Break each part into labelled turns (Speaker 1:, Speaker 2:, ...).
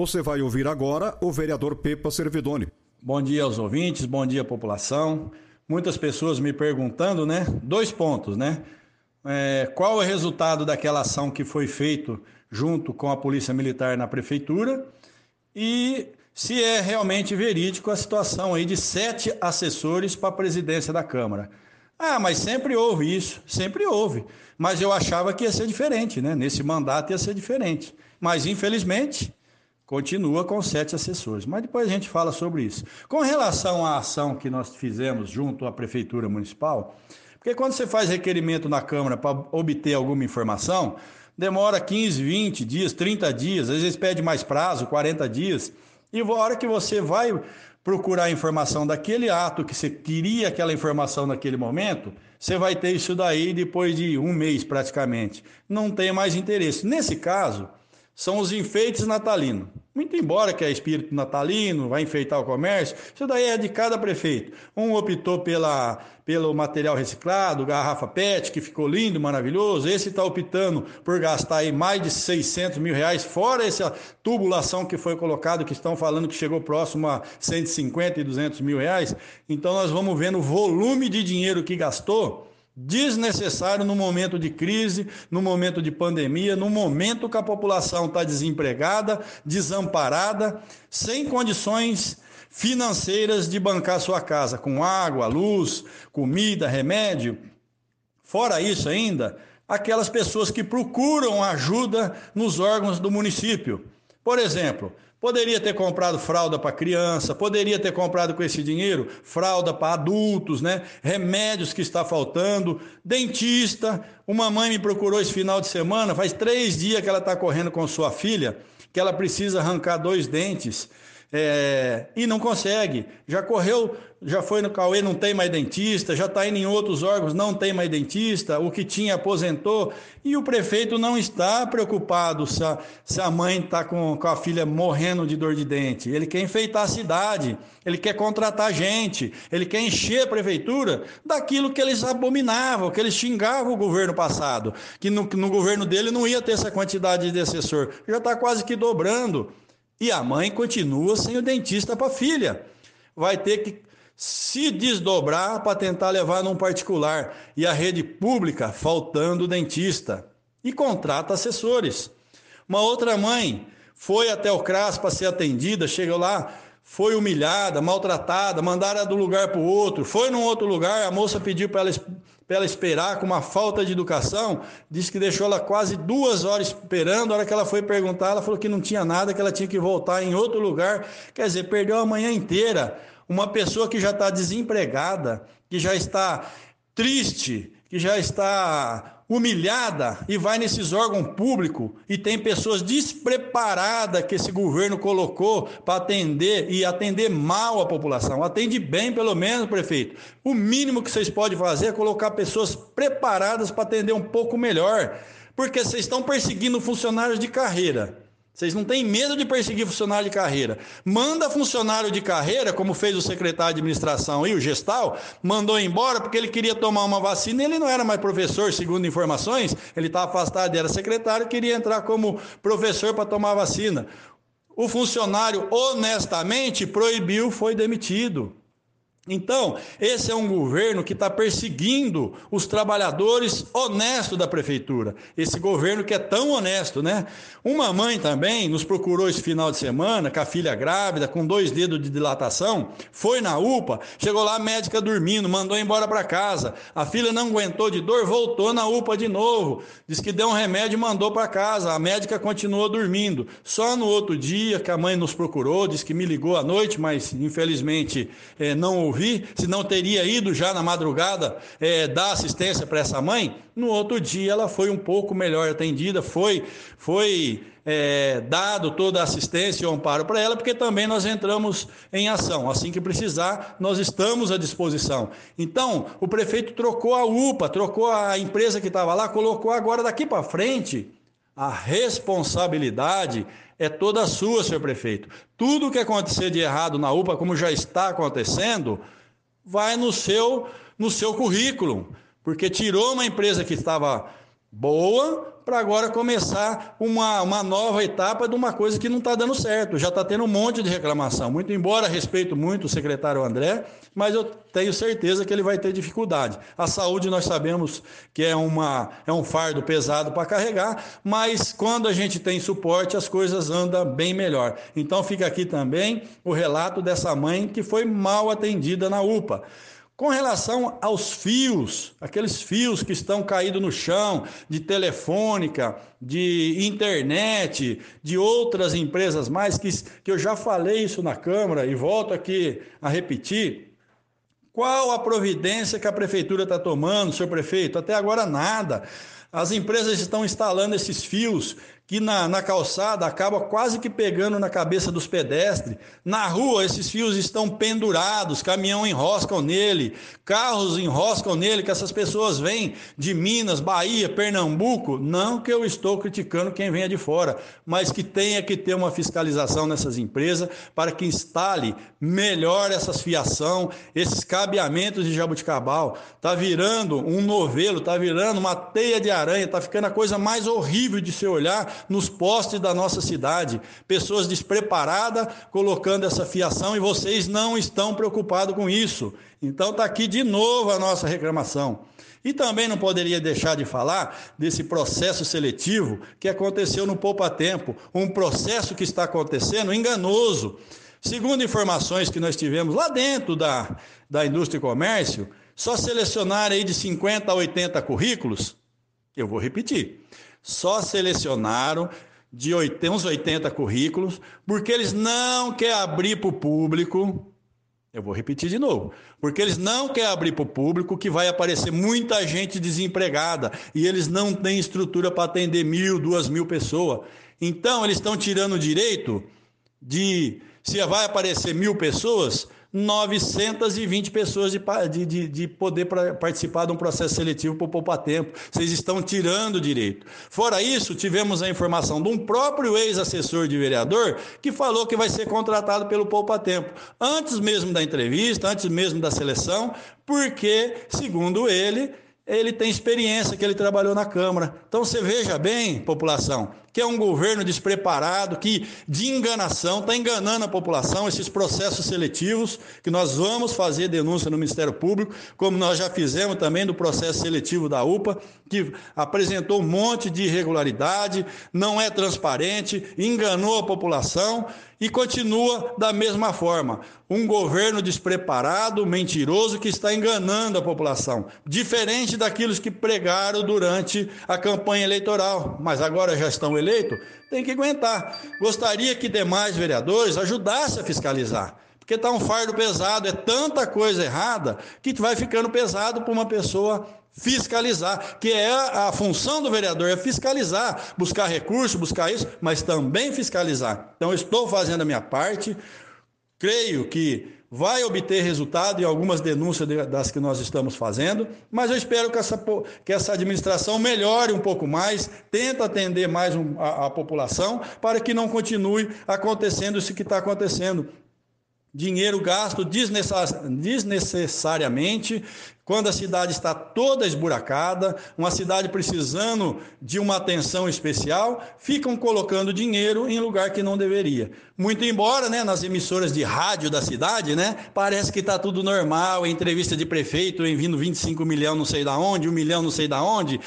Speaker 1: Você vai ouvir agora o vereador Pepa Servidoni.
Speaker 2: Bom dia aos ouvintes, bom dia população. Muitas pessoas me perguntando, né? Dois pontos, né? É, qual é o resultado daquela ação que foi feito junto com a Polícia Militar na Prefeitura e se é realmente verídico a situação aí de sete assessores para a presidência da Câmara. Ah, mas sempre houve isso, sempre houve. Mas eu achava que ia ser diferente, né? Nesse mandato ia ser diferente. Mas, infelizmente, continua com sete assessores. Mas depois a gente fala sobre isso. Com relação à ação que nós fizemos junto à Prefeitura Municipal, porque quando você faz requerimento na Câmara para obter alguma informação, demora 15, 20 dias, 30 dias, às vezes pede mais prazo, 40 dias. E a hora que você vai procurar a informação daquele ato que você queria aquela informação naquele momento, você vai ter isso daí depois de um mês praticamente. Não tem mais interesse. Nesse caso, são os enfeites natalinos. Muito embora que é espírito natalino, vai enfeitar o comércio, isso daí é de cada prefeito. Um optou pela, pelo material reciclado, garrafa PET, que ficou lindo, maravilhoso. Esse está optando por gastar aí mais de 600 mil reais, fora essa tubulação que foi colocado, que estão falando que chegou próximo a 150 e 200 mil reais. Então nós vamos vendo o volume de dinheiro que gastou desnecessário no momento de crise, no momento de pandemia, no momento que a população está desempregada, desamparada, sem condições financeiras de bancar sua casa, com água, luz, comida, remédio. Fora isso ainda, aquelas pessoas que procuram ajuda nos órgãos do município. Por exemplo, Poderia ter comprado fralda para criança, poderia ter comprado com esse dinheiro fralda para adultos, né? Remédios que está faltando, dentista. Uma mãe me procurou esse final de semana, faz três dias que ela está correndo com sua filha, que ela precisa arrancar dois dentes é, e não consegue. Já correu, já foi no Cauê, não tem mais dentista, já está indo em outros órgãos, não tem mais dentista, o que tinha aposentou, e o prefeito não está preocupado se a, se a mãe está com, com a filha morrendo de dor de dente. Ele quer enfeitar a cidade, ele quer contratar gente, ele quer encher a prefeitura daquilo que eles abominavam, que eles xingavam o governo passado, que no, no governo dele não ia ter essa quantidade de assessor, já está quase que dobrando. E a mãe continua sem o dentista para a filha. Vai ter que se desdobrar para tentar levar num particular. E a rede pública faltando dentista. E contrata assessores. Uma outra mãe foi até o CRAS para ser atendida, chegou lá, foi humilhada, maltratada, mandaram do lugar para o outro, foi num outro lugar, a moça pediu para ela, ela esperar com uma falta de educação, disse que deixou ela quase duas horas esperando, a hora que ela foi perguntar, ela falou que não tinha nada, que ela tinha que voltar em outro lugar, quer dizer, perdeu a manhã inteira. Uma pessoa que já está desempregada, que já está triste, que já está humilhada e vai nesses órgãos públicos e tem pessoas despreparadas que esse governo colocou para atender e atender mal a população. Atende bem, pelo menos, prefeito. O mínimo que vocês podem fazer é colocar pessoas preparadas para atender um pouco melhor, porque vocês estão perseguindo funcionários de carreira. Vocês não têm medo de perseguir funcionário de carreira. Manda funcionário de carreira, como fez o secretário de administração e o gestal, mandou embora porque ele queria tomar uma vacina. Ele não era mais professor, segundo informações, ele estava afastado, era secretário, queria entrar como professor para tomar vacina. O funcionário honestamente proibiu, foi demitido. Então, esse é um governo que está perseguindo os trabalhadores honestos da prefeitura. Esse governo que é tão honesto, né? Uma mãe também nos procurou esse final de semana, com a filha grávida, com dois dedos de dilatação, foi na UPA, chegou lá a médica dormindo, mandou embora para casa. A filha não aguentou de dor, voltou na UPA de novo. Diz que deu um remédio e mandou para casa. A médica continuou dormindo. Só no outro dia que a mãe nos procurou, disse que me ligou à noite, mas infelizmente eh, não se não teria ido já na madrugada é, dar assistência para essa mãe. No outro dia ela foi um pouco melhor atendida, foi, foi é, dado toda a assistência e o amparo para ela, porque também nós entramos em ação. Assim que precisar, nós estamos à disposição. Então, o prefeito trocou a UPA, trocou a empresa que estava lá, colocou agora daqui para frente. A responsabilidade é toda sua, senhor prefeito. Tudo que acontecer de errado na UPA, como já está acontecendo, vai no seu, no seu currículo, porque tirou uma empresa que estava boa para agora começar uma, uma nova etapa de uma coisa que não está dando certo. Já está tendo um monte de reclamação. Muito embora respeito muito o secretário André, mas eu tenho certeza que ele vai ter dificuldade. A saúde nós sabemos que é, uma, é um fardo pesado para carregar, mas quando a gente tem suporte, as coisas andam bem melhor. Então fica aqui também o relato dessa mãe que foi mal atendida na UPA. Com relação aos fios, aqueles fios que estão caídos no chão, de telefônica, de internet, de outras empresas mais, que, que eu já falei isso na Câmara e volto aqui a repetir. Qual a providência que a prefeitura está tomando, senhor prefeito? Até agora nada. As empresas estão instalando esses fios que na, na calçada acaba quase que pegando na cabeça dos pedestres. Na rua, esses fios estão pendurados, caminhão enroscam nele, carros enroscam nele, que essas pessoas vêm de Minas, Bahia, Pernambuco. Não que eu estou criticando quem venha de fora, mas que tenha que ter uma fiscalização nessas empresas para que instale melhor essas fiação, esses cabeamentos de jabuticabal. Está virando um novelo, está virando uma teia de aranha, está ficando a coisa mais horrível de se olhar nos postes da nossa cidade. Pessoas despreparadas colocando essa fiação e vocês não estão preocupados com isso. Então está aqui de novo a nossa reclamação. E também não poderia deixar de falar desse processo seletivo que aconteceu no Poupa Tempo, um processo que está acontecendo enganoso. Segundo informações que nós tivemos lá dentro da, da indústria e comércio, só selecionar aí de 50 a 80 currículos, eu vou repetir, só selecionaram de uns 80 currículos, porque eles não querem abrir para o público. Eu vou repetir de novo. Porque eles não querem abrir para o público que vai aparecer muita gente desempregada e eles não têm estrutura para atender mil, duas mil pessoas. Então, eles estão tirando o direito de, se vai aparecer mil pessoas, 920 pessoas de, de, de poder pra, participar de um processo seletivo para poupar tempo. Vocês estão tirando o direito. Fora isso, tivemos a informação de um próprio ex-assessor de vereador que falou que vai ser contratado pelo Poupa Tempo. Antes mesmo da entrevista, antes mesmo da seleção, porque, segundo ele, ele tem experiência que ele trabalhou na Câmara. Então você veja bem, população, que é um governo despreparado, que de enganação está enganando a população, esses processos seletivos, que nós vamos fazer denúncia no Ministério Público, como nós já fizemos também do processo seletivo da UPA, que apresentou um monte de irregularidade, não é transparente, enganou a população e continua da mesma forma. Um governo despreparado, mentiroso, que está enganando a população, diferente daqueles que pregaram durante a campanha eleitoral, mas agora já estão eleito, tem que aguentar. Gostaria que demais vereadores ajudassem a fiscalizar, porque está um fardo pesado, é tanta coisa errada que vai ficando pesado para uma pessoa fiscalizar, que é a função do vereador, é fiscalizar, buscar recurso, buscar isso, mas também fiscalizar. Então, estou fazendo a minha parte, creio que vai obter resultado em algumas denúncias das que nós estamos fazendo, mas eu espero que essa, que essa administração melhore um pouco mais, tente atender mais a, a população, para que não continue acontecendo isso que está acontecendo. Dinheiro gasto desnecessariamente, quando a cidade está toda esburacada, uma cidade precisando de uma atenção especial, ficam colocando dinheiro em lugar que não deveria. Muito embora, né, nas emissoras de rádio da cidade, né, parece que está tudo normal, entrevista de prefeito, enviando 25 milhões não sei da onde, 1 milhão não sei da onde,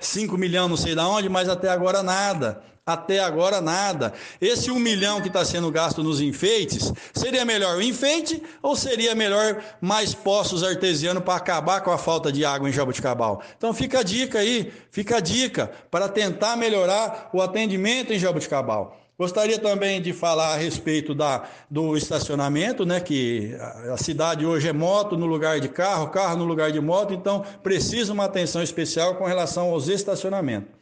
Speaker 2: 5 milhões não sei da onde, mas até agora nada. Até agora nada. Esse um milhão que está sendo gasto nos enfeites, seria melhor o enfeite ou seria melhor mais poços artesianos para acabar com a falta de água em Jabuticabal? Então fica a dica aí, fica a dica para tentar melhorar o atendimento em Jabuticabal. Gostaria também de falar a respeito da, do estacionamento, né? Que a cidade hoje é moto no lugar de carro, carro no lugar de moto, então precisa uma atenção especial com relação aos estacionamentos.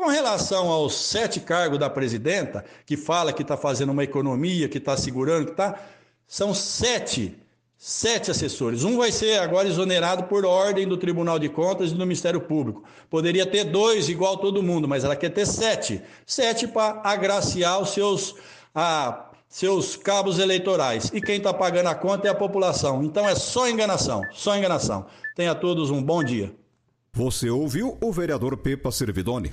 Speaker 2: Com relação aos sete cargos da presidenta, que fala que está fazendo uma economia, que está segurando, que está. São sete sete assessores. Um vai ser agora exonerado por ordem do Tribunal de Contas e do Ministério Público. Poderia ter dois, igual todo mundo, mas ela quer ter sete. Sete para agraciar os seus, ah, seus cabos eleitorais. E quem está pagando a conta é a população. Então é só enganação, só enganação. Tenha todos um bom dia.
Speaker 1: Você ouviu o vereador Pepa Servidoni.